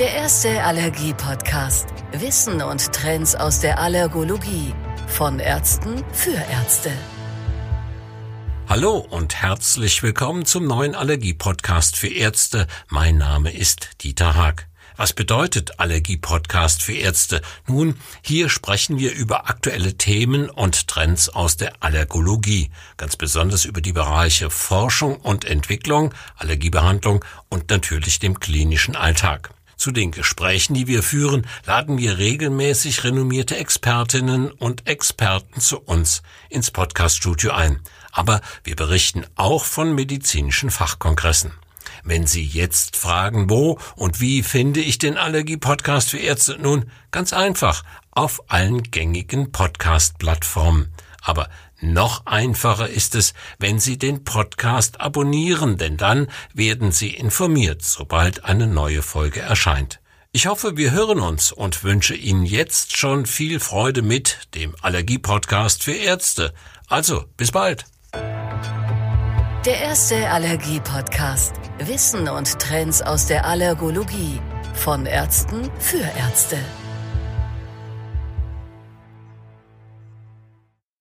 Der erste Allergie-Podcast. Wissen und Trends aus der Allergologie. Von Ärzten für Ärzte. Hallo und herzlich willkommen zum neuen Allergie-Podcast für Ärzte. Mein Name ist Dieter Haag. Was bedeutet Allergie-Podcast für Ärzte? Nun, hier sprechen wir über aktuelle Themen und Trends aus der Allergologie, ganz besonders über die Bereiche Forschung und Entwicklung, Allergiebehandlung und natürlich dem klinischen Alltag. Zu den Gesprächen, die wir führen, laden wir regelmäßig renommierte Expertinnen und Experten zu uns ins Podcaststudio ein. Aber wir berichten auch von medizinischen Fachkongressen. Wenn Sie jetzt fragen, wo und wie finde ich den Allergie-Podcast für Ärzte? Nun, ganz einfach, auf allen gängigen Podcast-Plattformen. Aber noch einfacher ist es, wenn Sie den Podcast abonnieren, denn dann werden Sie informiert, sobald eine neue Folge erscheint. Ich hoffe, wir hören uns und wünsche Ihnen jetzt schon viel Freude mit dem Allergie-Podcast für Ärzte. Also, bis bald. Der erste Allergie-Podcast. Wissen und Trends aus der Allergologie. Von Ärzten für Ärzte.